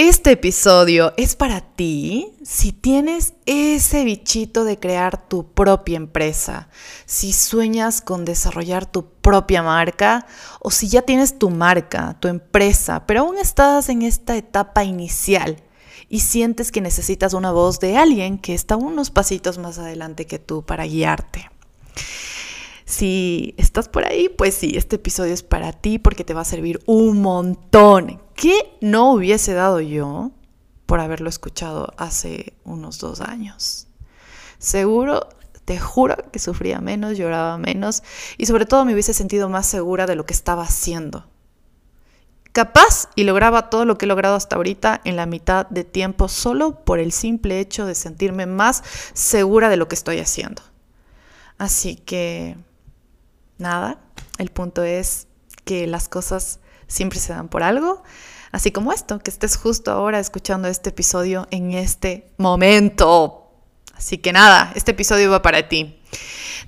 Este episodio es para ti si tienes ese bichito de crear tu propia empresa, si sueñas con desarrollar tu propia marca o si ya tienes tu marca, tu empresa, pero aún estás en esta etapa inicial y sientes que necesitas una voz de alguien que está unos pasitos más adelante que tú para guiarte. Si estás por ahí, pues sí, este episodio es para ti porque te va a servir un montón. ¿Qué no hubiese dado yo por haberlo escuchado hace unos dos años? Seguro, te juro que sufría menos, lloraba menos y sobre todo me hubiese sentido más segura de lo que estaba haciendo. Capaz y lograba todo lo que he logrado hasta ahorita en la mitad de tiempo solo por el simple hecho de sentirme más segura de lo que estoy haciendo. Así que nada, el punto es que las cosas siempre se dan por algo, así como esto, que estés justo ahora escuchando este episodio en este momento. Así que nada, este episodio va para ti.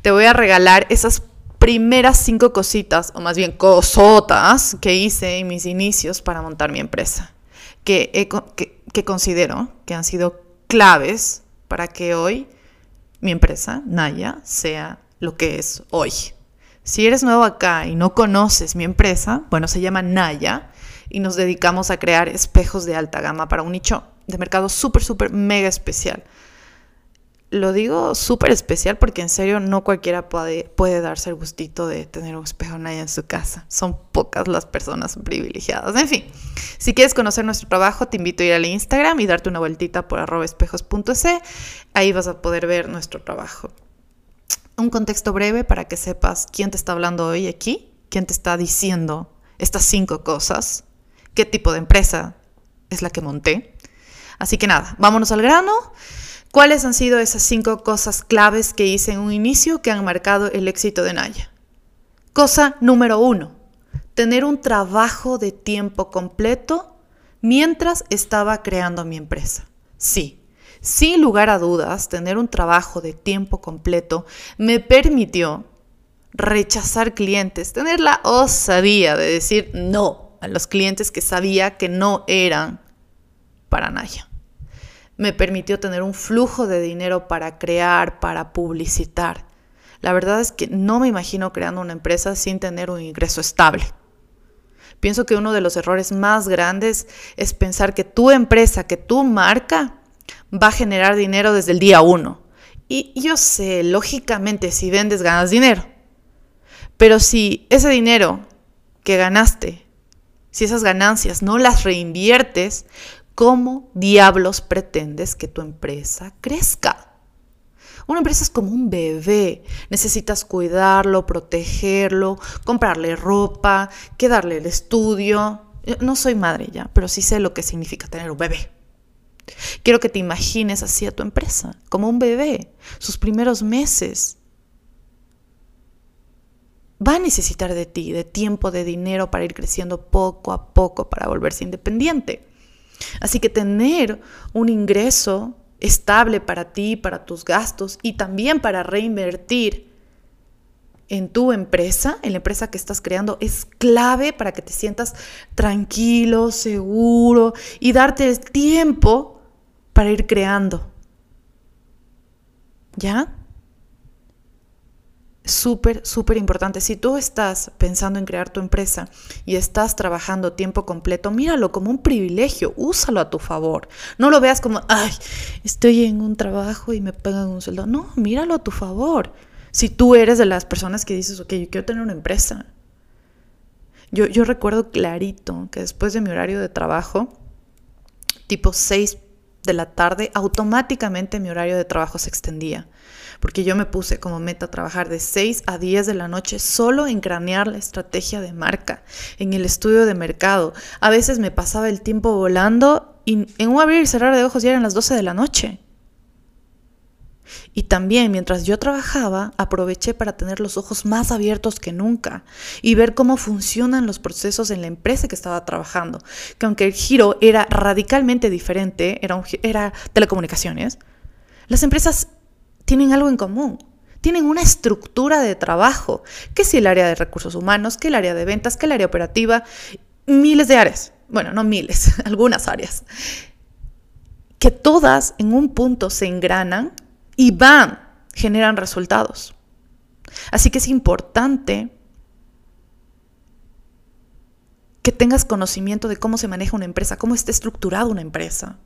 Te voy a regalar esas primeras cinco cositas, o más bien cosotas, que hice en mis inicios para montar mi empresa, que, que, que considero que han sido claves para que hoy mi empresa, Naya, sea lo que es hoy. Si eres nuevo acá y no conoces mi empresa, bueno, se llama Naya y nos dedicamos a crear espejos de alta gama para un nicho de mercado súper, súper, mega especial. Lo digo súper especial porque en serio no cualquiera puede, puede darse el gustito de tener un espejo Naya en su casa. Son pocas las personas privilegiadas. En fin, si quieres conocer nuestro trabajo, te invito a ir al Instagram y darte una vueltita por arroba espejos.c. Ahí vas a poder ver nuestro trabajo un contexto breve para que sepas quién te está hablando hoy aquí, quién te está diciendo estas cinco cosas, qué tipo de empresa es la que monté. Así que nada, vámonos al grano. ¿Cuáles han sido esas cinco cosas claves que hice en un inicio que han marcado el éxito de Naya? Cosa número uno, tener un trabajo de tiempo completo mientras estaba creando mi empresa. Sí, sin lugar a dudas, tener un trabajo de tiempo completo me permitió rechazar clientes, tener la osadía de decir no a los clientes que sabía que no eran para Naya. Me permitió tener un flujo de dinero para crear, para publicitar. La verdad es que no me imagino creando una empresa sin tener un ingreso estable. Pienso que uno de los errores más grandes es pensar que tu empresa, que tu marca va a generar dinero desde el día uno. Y yo sé, lógicamente, si vendes, ganas dinero. Pero si ese dinero que ganaste, si esas ganancias no las reinviertes, ¿cómo diablos pretendes que tu empresa crezca? Una empresa es como un bebé. Necesitas cuidarlo, protegerlo, comprarle ropa, quedarle el estudio. No soy madre ya, pero sí sé lo que significa tener un bebé. Quiero que te imagines así a tu empresa, como un bebé, sus primeros meses. Va a necesitar de ti, de tiempo, de dinero para ir creciendo poco a poco, para volverse independiente. Así que tener un ingreso estable para ti, para tus gastos y también para reinvertir en tu empresa, en la empresa que estás creando, es clave para que te sientas tranquilo, seguro y darte el tiempo para ir creando. ¿Ya? Súper, súper importante. Si tú estás pensando en crear tu empresa y estás trabajando tiempo completo, míralo como un privilegio, úsalo a tu favor. No lo veas como, ay, estoy en un trabajo y me pagan un sueldo. No, míralo a tu favor. Si tú eres de las personas que dices, ok, yo quiero tener una empresa. Yo, yo recuerdo clarito que después de mi horario de trabajo, tipo 6 de la tarde, automáticamente mi horario de trabajo se extendía, porque yo me puse como meta trabajar de 6 a 10 de la noche solo en cranear la estrategia de marca, en el estudio de mercado. A veces me pasaba el tiempo volando y en un abrir y cerrar de ojos ya eran las 12 de la noche. Y también mientras yo trabajaba, aproveché para tener los ojos más abiertos que nunca y ver cómo funcionan los procesos en la empresa que estaba trabajando. Que aunque el giro era radicalmente diferente, era, era telecomunicaciones, las empresas tienen algo en común. Tienen una estructura de trabajo, que si el área de recursos humanos, que el área de ventas, que el área operativa, miles de áreas, bueno, no miles, algunas áreas, que todas en un punto se engranan y van, generan resultados. Así que es importante que tengas conocimiento de cómo se maneja una empresa, cómo está estructurada una empresa.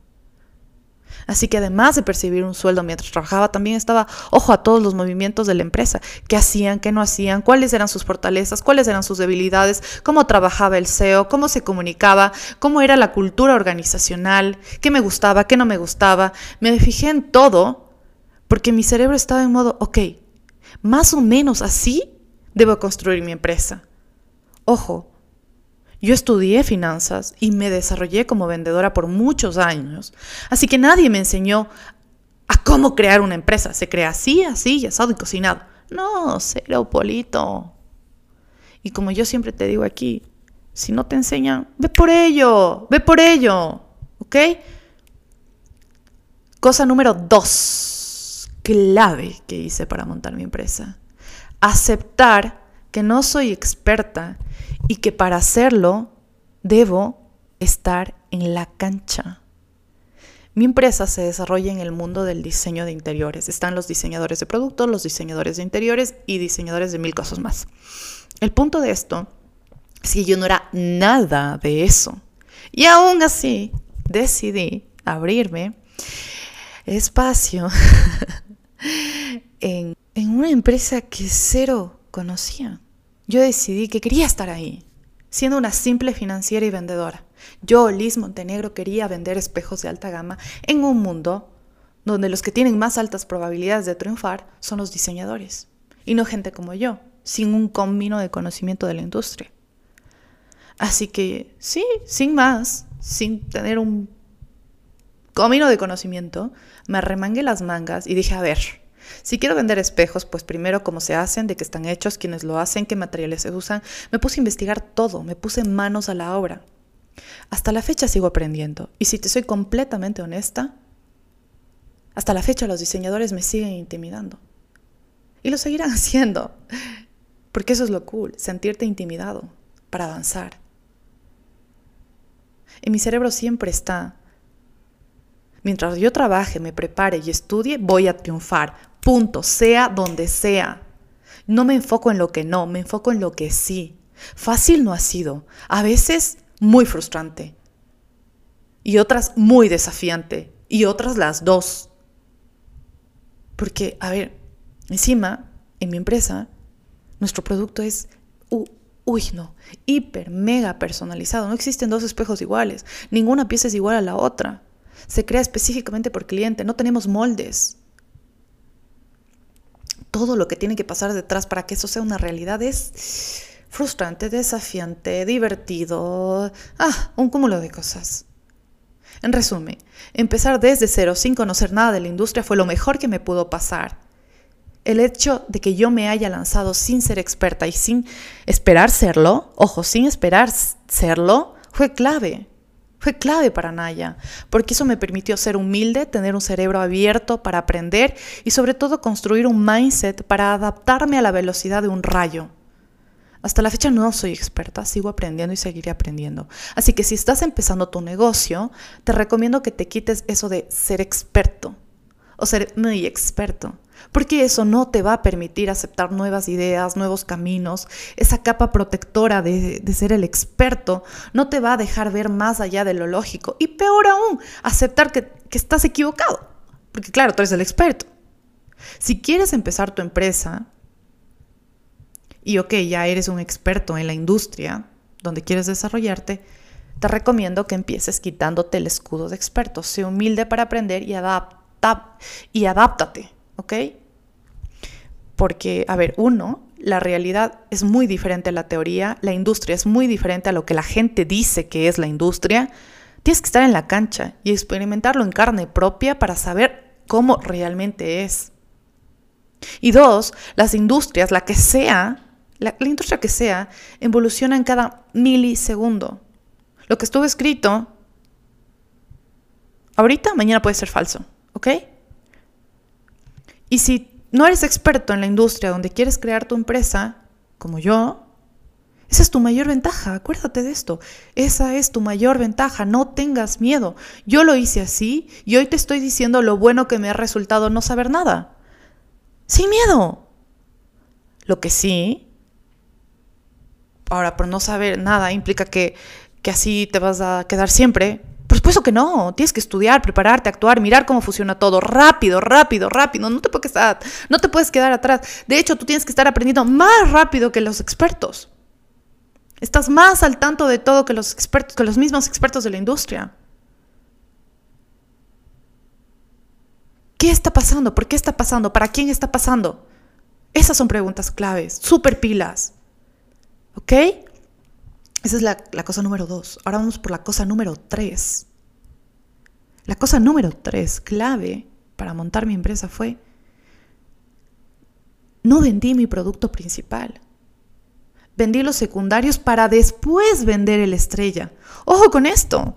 Así que además de percibir un sueldo mientras trabajaba, también estaba ojo a todos los movimientos de la empresa, qué hacían, qué no hacían, cuáles eran sus fortalezas, cuáles eran sus debilidades, cómo trabajaba el CEO, cómo se comunicaba, cómo era la cultura organizacional, qué me gustaba, qué no me gustaba. Me fijé en todo porque mi cerebro estaba en modo, ok, más o menos así debo construir mi empresa. Ojo, yo estudié finanzas y me desarrollé como vendedora por muchos años, así que nadie me enseñó a cómo crear una empresa. Se crea así, así, asado y cocinado. No, cero polito. Y como yo siempre te digo aquí, si no te enseñan, ve por ello, ve por ello, ¿ok? Cosa número dos, clave que hice para montar mi empresa. Aceptar que no soy experta y que para hacerlo debo estar en la cancha. Mi empresa se desarrolla en el mundo del diseño de interiores. Están los diseñadores de productos, los diseñadores de interiores y diseñadores de mil cosas más. El punto de esto es que yo no era nada de eso. Y aún así decidí abrirme espacio en, una empresa que cero conocía. Yo decidí que quería estar ahí, siendo una simple financiera y vendedora. Yo, Liz Montenegro, quería vender espejos de alta gama en un mundo donde los que tienen más altas probabilidades de triunfar son los diseñadores, y no gente como yo, sin un combino de conocimiento de la industria. Así que, sí, sin más, sin tener un comino de conocimiento, me arremangué las mangas y dije, a ver, si quiero vender espejos, pues primero cómo se hacen, de qué están hechos, quiénes lo hacen, qué materiales se usan. Me puse a investigar todo, me puse manos a la obra. Hasta la fecha sigo aprendiendo. Y si te soy completamente honesta, hasta la fecha los diseñadores me siguen intimidando. Y lo seguirán haciendo. Porque eso es lo cool, sentirte intimidado para avanzar. En mi cerebro siempre está, mientras yo trabaje, me prepare y estudie, voy a triunfar. Punto, sea donde sea. No me enfoco en lo que no, me enfoco en lo que sí. Fácil no ha sido, a veces muy frustrante y otras muy desafiante y otras las dos. Porque, a ver, encima, en mi empresa, nuestro producto es, uy, no, hiper, mega personalizado. No existen dos espejos iguales, ninguna pieza es igual a la otra. Se crea específicamente por cliente, no tenemos moldes todo lo que tiene que pasar detrás para que eso sea una realidad es frustrante, desafiante, divertido, ah, un cúmulo de cosas. En resumen, empezar desde cero sin conocer nada de la industria fue lo mejor que me pudo pasar. El hecho de que yo me haya lanzado sin ser experta y sin esperar serlo, ojo, sin esperar serlo, fue clave. Fue clave para Naya, porque eso me permitió ser humilde, tener un cerebro abierto para aprender y sobre todo construir un mindset para adaptarme a la velocidad de un rayo. Hasta la fecha no soy experta, sigo aprendiendo y seguiré aprendiendo. Así que si estás empezando tu negocio, te recomiendo que te quites eso de ser experto o ser muy experto porque eso no te va a permitir aceptar nuevas ideas, nuevos caminos. Esa capa protectora de, ser el experto no te va a dejar ver más allá de lo lógico. Y peor aún, aceptar que, que estás equivocado, porque claro, tú eres el experto. Si quieres empezar tu empresa y ok, ya eres un experto en la industria donde quieres desarrollarte, te recomiendo que empieces quitándote el escudo de experto. Sé humilde para aprender y, adapta, y adáptate. ¿ok? Porque, a ver, uno, la realidad es muy diferente a la teoría, la industria es muy diferente a lo que la gente dice que es la industria. Tienes que estar en la cancha y experimentarlo en carne propia para saber cómo realmente es. Y dos, las industrias, la que sea, la, industria que sea, evoluciona en cada milisegundo. Lo que estuvo escrito ahorita, mañana puede ser falso, ¿ok? Y si no eres experto en la industria donde quieres crear tu empresa, como yo, Esa es tu mayor ventaja, acuérdate de esto. Esa es tu mayor ventaja, no tengas miedo. Yo lo hice así y hoy te estoy diciendo lo bueno que me ha resultado no saber nada. Sin miedo. Lo que sí, ahora por no saber nada implica que, que así te vas a quedar siempre. Por supuesto que no, tienes que estudiar, prepararte, actuar, mirar cómo funciona todo, rápido, rápido, rápido, no te puedes quedar, no te puedes quedar atrás. De hecho, tú tienes que estar aprendiendo más rápido que los expertos. Estás más al tanto de todo que los expertos, que los mismos expertos de la industria. ¿Qué está pasando? ¿Por qué está pasando? ¿Para quién está pasando? Esas son preguntas claves, súper pilas. ¿Ok? Esa es la, la, cosa número dos. Ahora vamos por la cosa número tres. La cosa número tres, clave para montar mi empresa fue, no vendí mi producto principal. Vendí los secundarios para después vender el estrella. Ojo con esto.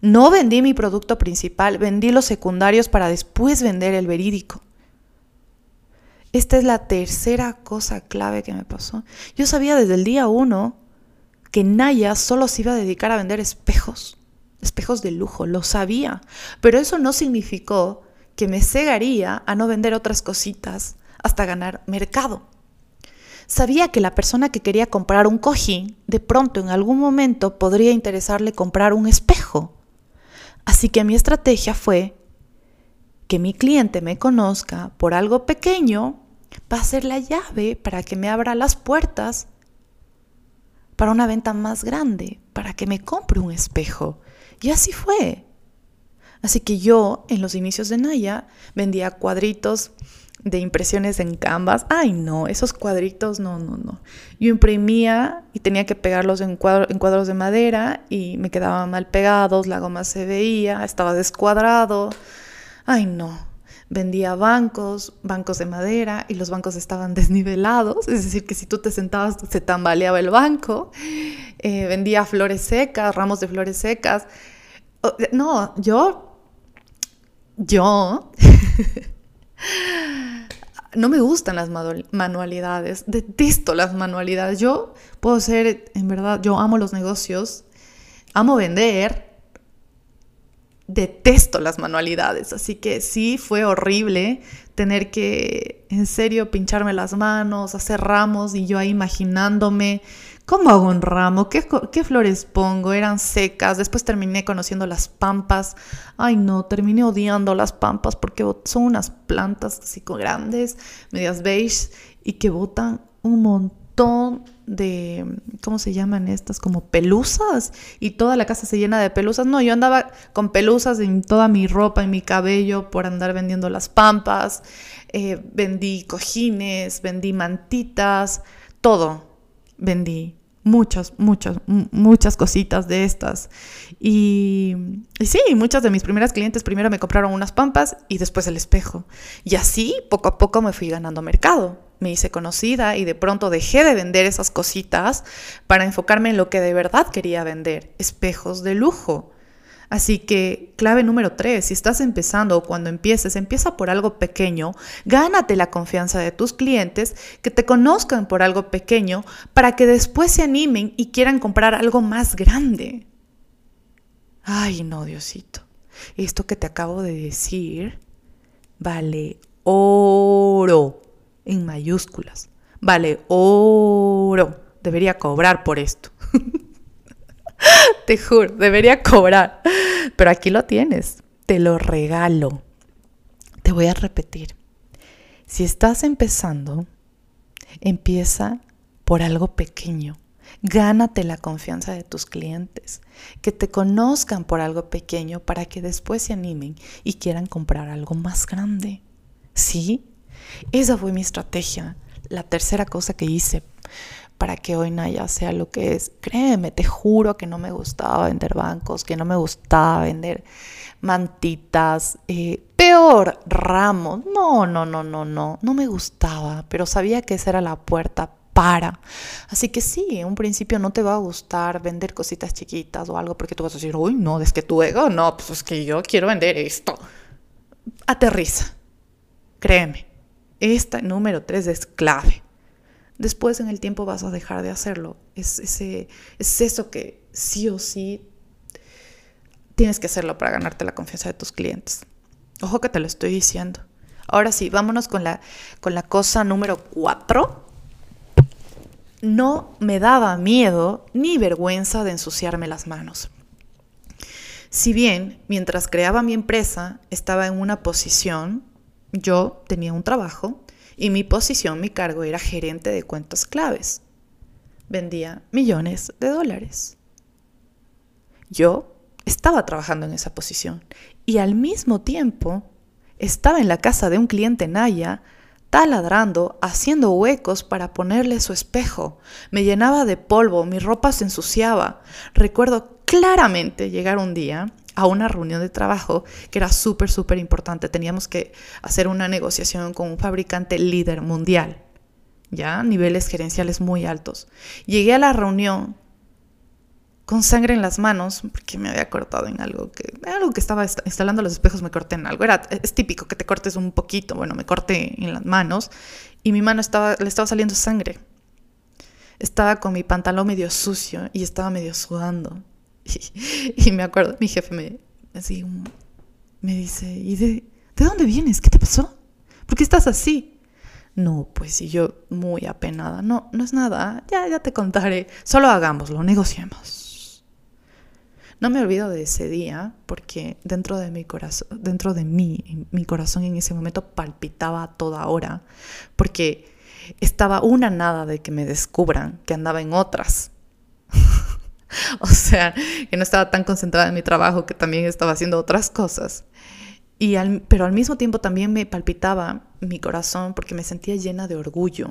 No vendí mi producto principal, vendí los secundarios para después vender el verídico. Esta es la tercera cosa clave que me pasó. Yo sabía desde el día uno que Naya solo se iba a dedicar a vender espejos, espejos de lujo, lo sabía. Pero eso no significó que me cegaría a no vender otras cositas hasta ganar mercado. Sabía que la persona que quería comprar un cojín, de pronto en algún momento podría interesarle comprar un espejo. Así que mi estrategia fue que mi cliente me conozca por algo pequeño va a ser la llave para que me abra las puertas para una venta más grande, para que me compre un espejo. Y así fue. Así que yo, en los inicios de Naya, vendía cuadritos de impresiones en Canvas. Ay, no, esos cuadritos, no, no, no. Yo imprimía y tenía que pegarlos en, en cuadros de madera y me quedaban mal pegados, la goma se veía, estaba descuadrado. Ay, no. Vendía bancos, bancos de madera y los bancos estaban desnivelados, es decir, que si tú te sentabas se tambaleaba el banco. Eh, vendía flores secas, ramos de flores secas. No, yo, yo no me gustan las manualidades, detesto las manualidades. Yo puedo ser, en verdad, yo amo los negocios, amo vender, detesto las manualidades, así que sí fue horrible tener que, en serio, pincharme las manos, hacer ramos y yo ahí imaginándome ¿Cómo hago un ramo? ¿Qué, ¿Qué, flores pongo? Eran secas. Después terminé conociendo las pampas. Ay, no, terminé odiando las pampas porque son unas plantas así grandes, medias beige, y que botan un de, ¿cómo se llaman estas? Como pelusas. Y toda la casa se llena de pelusas. No, yo andaba con pelusas en toda mi ropa, en mi cabello, por andar vendiendo las pampas. Eh, vendí cojines, vendí mantitas, todo vendí muchas, muchas, muchas cositas de estas. Y, y, sí, muchas de mis primeras clientes primero me compraron unas pampas y después el espejo. Y así poco a poco me fui ganando mercado. Me hice conocida y de pronto dejé de vender esas cositas para enfocarme en lo que de verdad quería vender, espejos de lujo. Así que clave número tres, si estás empezando o cuando empieces, empieza por algo pequeño, gánate la confianza de tus clientes, que te conozcan por algo pequeño, para que después se animen y quieran comprar algo más grande. Ay, no, Diosito, esto que te acabo de decir vale oro en mayúsculas, vale oro, debería cobrar por esto. Te juro, debería cobrar. Pero aquí lo tienes, te lo regalo. Te voy a repetir. Si estás empezando, empieza por algo pequeño. Gánate la confianza de tus clientes, que te conozcan por algo pequeño para que después se animen y quieran comprar algo más grande. ¿Sí? Esa fue mi estrategia. La tercera cosa que hice para que hoy Naya sea lo que es. Créeme, te juro que no me gustaba vender bancos, que no me gustaba vender mantitas, eh, peor, ramos. No, no, no, no, no, no me gustaba, pero sabía que esa era la puerta para. Así que sí, en un principio no te va a gustar vender cositas chiquitas o algo porque tú vas a decir, uy, no, es que tu ego, no, pues es que yo quiero vender esto. Aterriza, créeme, esta número tres es clave después en el tiempo vas a dejar de hacerlo. Es, ese, es eso que sí o sí tienes que hacerlo para ganarte la confianza de tus clientes. Ojo que te lo estoy diciendo. Ahora sí, vámonos con la, con la cosa número cuatro. No me daba miedo ni vergüenza de ensuciarme las manos. Si bien mientras creaba mi empresa estaba en una posición, yo tenía un trabajo y mi posición, mi cargo era gerente de cuentas claves. Vendía millones de dólares. Yo estaba trabajando en esa posición y al mismo tiempo estaba en la casa de un cliente Naya taladrando, haciendo huecos para ponerle su espejo. Me llenaba de polvo, mi ropa se ensuciaba. Recuerdo claramente llegar un día a una reunión de trabajo que era súper, súper importante. Teníamos que hacer una negociación con un fabricante líder mundial, ya niveles gerenciales muy altos. Llegué a la reunión con sangre en las manos, porque me había cortado en algo que, algo que estaba instalando los espejos, me corté en algo. Era, es típico que te cortes un poquito, bueno, me corté en las manos y mi mano estaba, le estaba saliendo sangre. Estaba con mi pantalón medio sucio y estaba medio sudando. Y, me acuerdo, mi jefe me, así, me dice, ¿y de, de dónde vienes? ¿Qué te pasó? ¿Por qué estás así? No, pues y yo muy apenada. No, no es nada. Ya, ya te contaré. Solo hagámoslo, negociemos. No me olvido de ese día porque dentro de mi corazón, dentro de mí, mi corazón en ese momento palpitaba a toda hora porque estaba una nada de que me descubran que andaba en otras. o sea, que no estaba tan concentrada en mi trabajo, que también estaba haciendo otras cosas. Y pero al mismo tiempo también me palpitaba mi corazón porque me sentía llena de orgullo,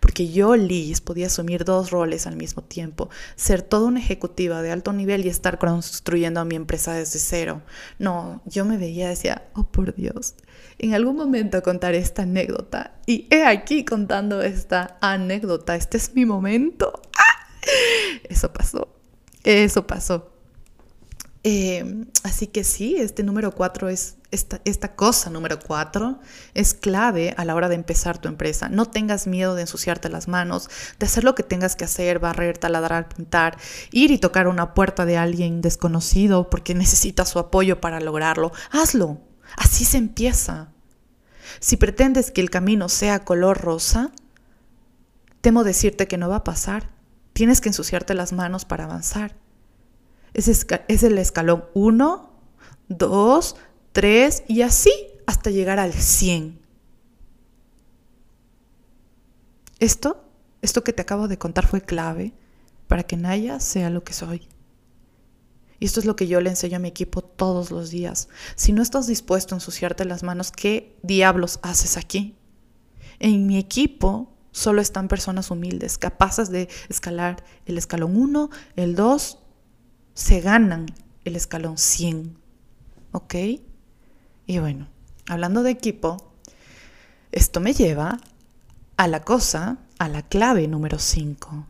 porque yo, Liz, podía asumir dos roles al mismo tiempo, ser toda una ejecutiva de alto nivel y estar construyendo a mi empresa desde cero. No, yo me veía y decía, oh por Dios, en algún momento contaré esta anécdota y he aquí contando esta anécdota, este es mi momento. ¡Ah! Eso pasó, eso pasó. Eh, así que sí, este número cuatro es, esta, esta cosa número cuatro es clave a la hora de empezar tu empresa. No tengas miedo de ensuciarte las manos, de hacer lo que tengas que hacer, barrer, taladrar, pintar, ir y tocar una puerta de alguien desconocido porque necesitas su apoyo para lograrlo. Hazlo. Así se empieza. Si pretendes que el camino sea color rosa, temo decirte que no va a pasar. Tienes que ensuciarte las manos para avanzar. Es, el escalón 1, 2, 3 y así hasta llegar al 100. Esto, esto que te acabo de contar fue clave para que Naya sea lo que soy. Y esto es lo que yo le enseño a mi equipo todos los días. Si no estás dispuesto a ensuciarte las manos, ¿qué diablos haces aquí? En mi equipo solo están personas humildes, capaces de escalar el escalón 1, el 2 se ganan el escalón 100. ¿Ok? Y bueno, hablando de equipo, esto me lleva a la cosa, a la clave número 5.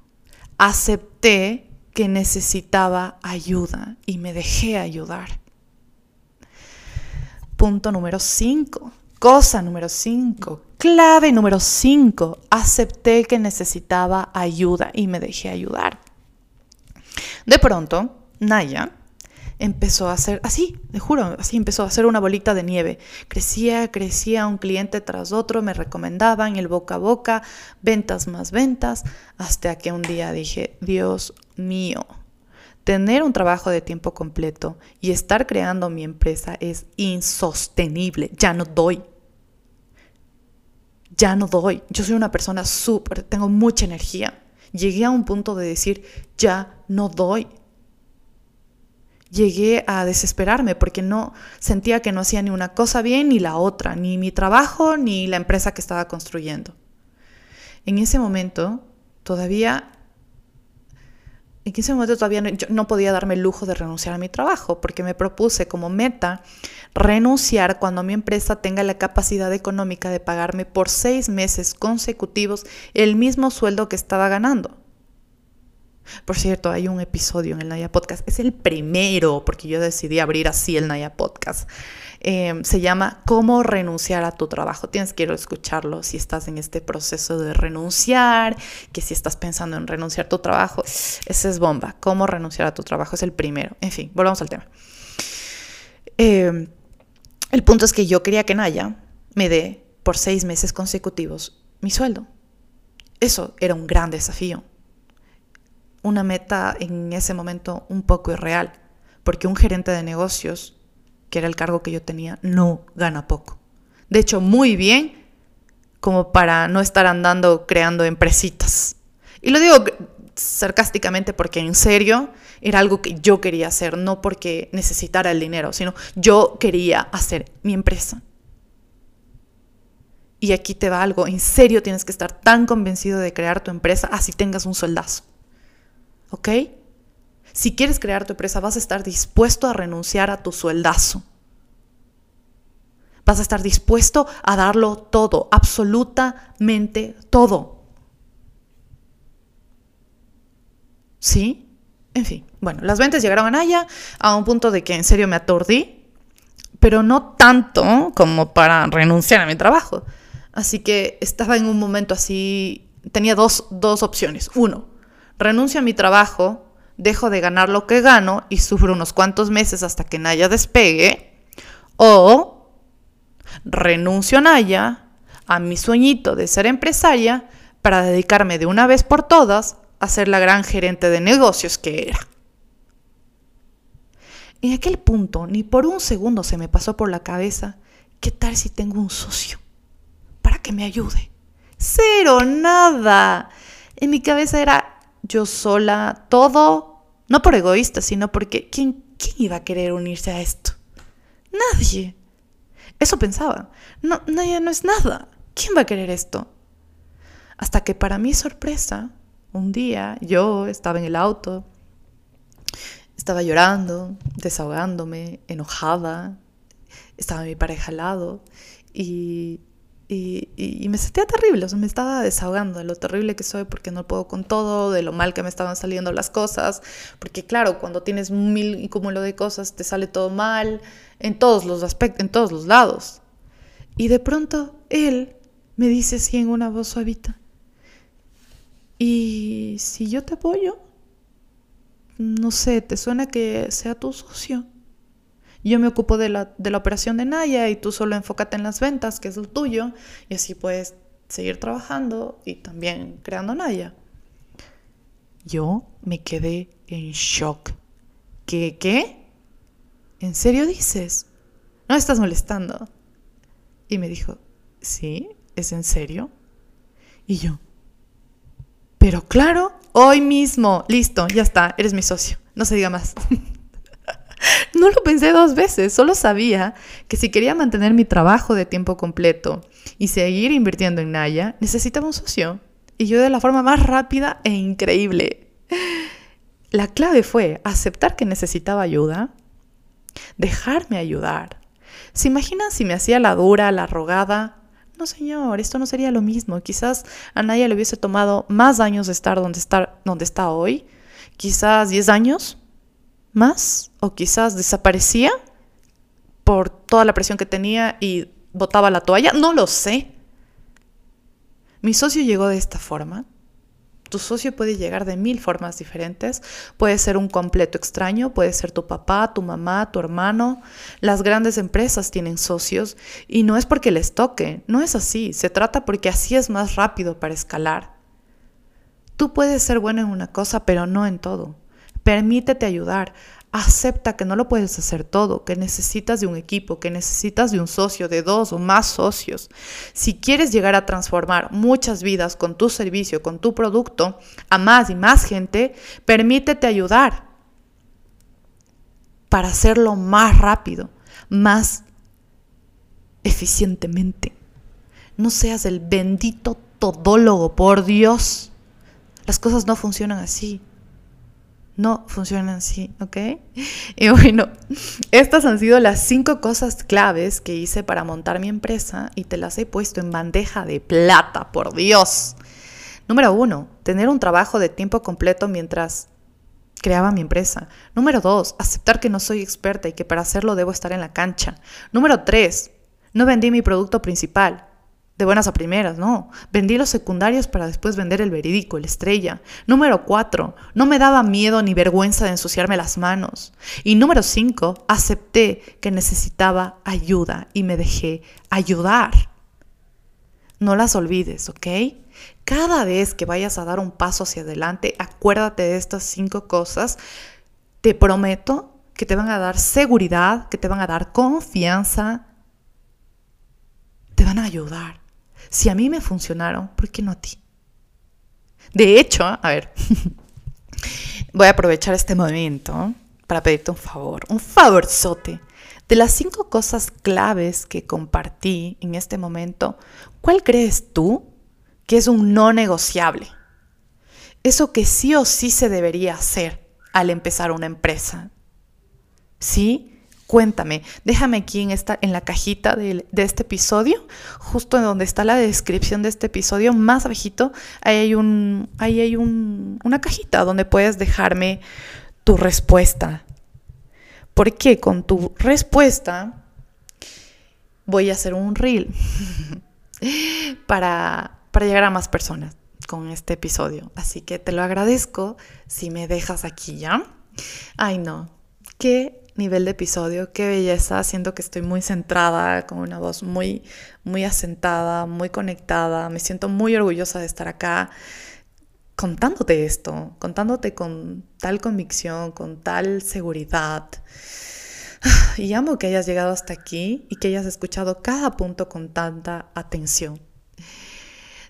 Acepté que necesitaba ayuda y me dejé ayudar. Punto número 5. Cosa número 5. Clave número 5. Acepté que necesitaba ayuda y me dejé ayudar. De pronto, Naya empezó a hacer, así, te juro, así empezó a hacer una bolita de nieve. Crecía, crecía un cliente tras otro, me recomendaban el boca a boca, ventas más ventas, hasta que un día dije, Dios mío, tener un trabajo de tiempo completo y estar creando mi empresa es insostenible, ya no doy. Ya no doy. Yo soy una persona súper, tengo mucha energía. Llegué a un punto de decir, ya no doy llegué a desesperarme porque no sentía que no hacía ni una cosa bien ni la otra, ni mi trabajo ni la empresa que estaba construyendo. En ese momento todavía en ese momento todavía no, no podía darme el lujo de renunciar a mi trabajo porque me propuse como meta renunciar cuando mi empresa tenga la capacidad económica de pagarme por seis meses consecutivos el mismo sueldo que estaba ganando. Por cierto, hay un episodio en el Naya Podcast, es el primero, porque yo decidí abrir así el Naya Podcast. Em, se llama Cómo renunciar a tu trabajo. Tienes que ir a escucharlo si estás en este proceso de renunciar, que si estás pensando en renunciar a tu trabajo. Esa es bomba. Cómo renunciar a tu trabajo es el primero. En fin, volvamos al tema. Em, el punto es que yo quería que Naya me dé por seis meses consecutivos mi sueldo. Eso era un gran desafío. Una meta en ese momento un poco irreal, porque un gerente de negocios que era el cargo que yo tenía, no gana poco. De hecho, muy bien como para no estar andando creando empresitas. Y lo digo sarcásticamente porque en serio era algo que yo quería hacer, no porque necesitara el dinero, sino yo quería hacer mi empresa. Y aquí te va algo, en serio tienes que estar tan convencido de crear tu empresa así tengas un soldazo. ¿Ok? Si quieres crear tu empresa, vas a estar dispuesto a renunciar a tu sueldazo. Vas a estar dispuesto a darlo todo, absolutamente todo. ¿Sí? En fin, bueno, las ventas llegaron a un punto de que en serio me aturdí, pero no tanto como para renunciar a mi trabajo. Así que estaba en un momento así, tenía dos, dos opciones. Uno, renuncio a mi trabajo dejo de ganar lo que gano y sufro unos cuantos meses hasta que Naya despegue, o renuncio a Naya, a mi sueñito de ser empresaria, para dedicarme de una vez por todas a ser la gran gerente de negocios que era. En aquel punto, ni por un segundo se me pasó por la cabeza, ¿qué tal si tengo un socio para que me ayude? Cero, nada. En mi cabeza era, yo sola, todo, no por egoísta, sino porque ¿quién, ¿quién iba a querer unirse a esto? Nadie. Eso pensaba. No, nadie no es nada. ¿Quién va a querer esto? Hasta que para mi sorpresa, un día yo estaba en el auto, estaba llorando, desahogándome, enojada, estaba mi pareja al lado y y, me sentía terrible, o sea, me estaba desahogando de lo terrible que soy porque no puedo con todo, de lo mal que me estaban saliendo las cosas, porque claro, cuando tienes mil y cúmulo de cosas te sale todo mal en todos los aspectos, en todos los lados. Y de pronto él me dice así en una voz suavita, ¿y si yo te apoyo? No sé, ¿te suena que sea tu socio? Yo me ocupo de la, de la operación de Naya y tú solo enfócate en las ventas, que es lo tuyo, y así puedes seguir trabajando y también creando Naya. Yo me quedé en shock. ¿Qué? ¿Qué? ¿En serio dices? No estás molestando. Y me dijo, sí, ¿es en serio? Y yo, pero claro, hoy mismo, listo, ya está, eres mi socio, no se diga más. No lo pensé dos veces, solo sabía que si quería mantener mi trabajo de tiempo completo y seguir invirtiendo en Naya, necesitaba un socio. Y yo de la forma más rápida e increíble. La clave fue aceptar que necesitaba ayuda, dejarme ayudar. ¿Se imaginan si me hacía la dura, la rogada? No, señor, esto no sería lo mismo. Quizás a Naya le hubiese tomado más años de estar donde está, hoy. Quizás 10 años más o quizás desaparecía por toda la presión que tenía y botaba la toalla, no lo sé. Mi socio llegó de esta forma. Tu socio puede llegar de mil formas diferentes. Puede ser un completo extraño, puede ser tu papá, tu mamá, tu hermano. Las grandes empresas tienen socios y no es porque les toque, no es así. Se trata porque así es más rápido para escalar. Tú puedes ser bueno en una cosa, pero no en todo. Permítete ayudar. Acepta que no lo puedes hacer todo, que necesitas de un equipo, que necesitas de un socio, de dos o más socios. Si quieres llegar a transformar muchas vidas con tu servicio, con tu producto, a más y más gente, permítete ayudar para hacerlo más rápido, más eficientemente. No seas el bendito todólogo, por Dios. Las cosas no funcionan así no funcionan así, ¿ok? Y bueno, estas han sido las cinco cosas claves que hice para montar mi empresa y te las he puesto en bandeja de plata, por Dios. Número uno, tener un trabajo de tiempo completo mientras creaba mi empresa. Número dos, aceptar que no soy experta y que para hacerlo debo estar en la cancha. Número tres, no vendí mi producto principal. De buenas a primeras, no. Vendí los secundarios para después vender el verídico, el estrella. Número cuatro, no me daba miedo ni vergüenza de ensuciarme las manos. Y número cinco, acepté que necesitaba ayuda y me dejé ayudar. No las olvides, ¿ok? Cada vez que vayas a dar un paso hacia adelante, acuérdate de estas cinco cosas. Te prometo que te van a dar seguridad, que te van a dar confianza, te van a ayudar. Si a mí me funcionaron, ¿por qué no a ti? De hecho, a ver, voy a aprovechar este momento para pedirte un favor, un favorzote. De las cinco cosas claves que compartí en este momento, ¿cuál crees tú que es un no negociable? Eso que sí o sí se debería hacer al empezar una empresa. ¿Sí? Cuéntame, déjame aquí en, esta, en la cajita de, este episodio, justo en donde está la descripción de este episodio, más abajito, ahí hay, un, ahí hay un, una cajita donde puedes dejarme tu respuesta. Porque con tu respuesta voy a hacer un reel para, para llegar a más personas con este episodio. Así que te lo agradezco si me dejas aquí ya. Ay, no, qué nivel de episodio, qué belleza. Siento que estoy muy centrada, con una voz muy, muy asentada, muy conectada. Me siento muy orgullosa de estar acá contándote esto, contándote con tal convicción, con tal seguridad. Y amo que hayas llegado hasta aquí y que hayas escuchado cada punto con tanta atención.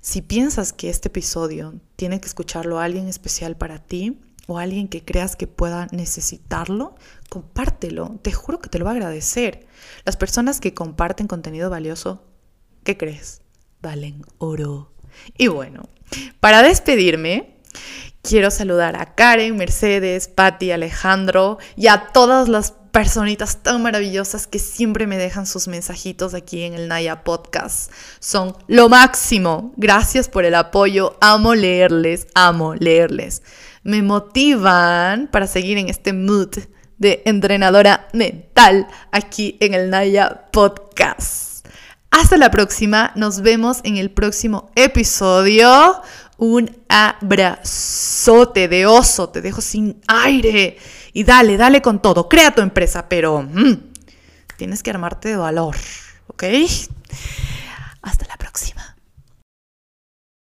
Si piensas que este episodio tiene que escucharlo alguien especial para ti o alguien que creas que pueda necesitarlo, compártelo. Te juro que te lo va a agradecer. Las personas que comparten contenido valioso, ¿qué crees? Valen oro. Y bueno, para despedirme, quiero saludar a Karen, Mercedes, Patti, Alejandro y a todas las personitas tan maravillosas que siempre me dejan sus mensajitos aquí en el Naya Podcast. Son lo máximo. Gracias por el apoyo. Amo leerles, amo leerles. Me motivan para seguir en este mood de entrenadora mental aquí en el Naya Podcast. Hasta la próxima, nos vemos en el próximo episodio. Un abrazote de oso, te dejo sin aire. Y dale, dale con todo, crea tu empresa, pero mm, tienes que armarte de valor, ¿ok? Hasta la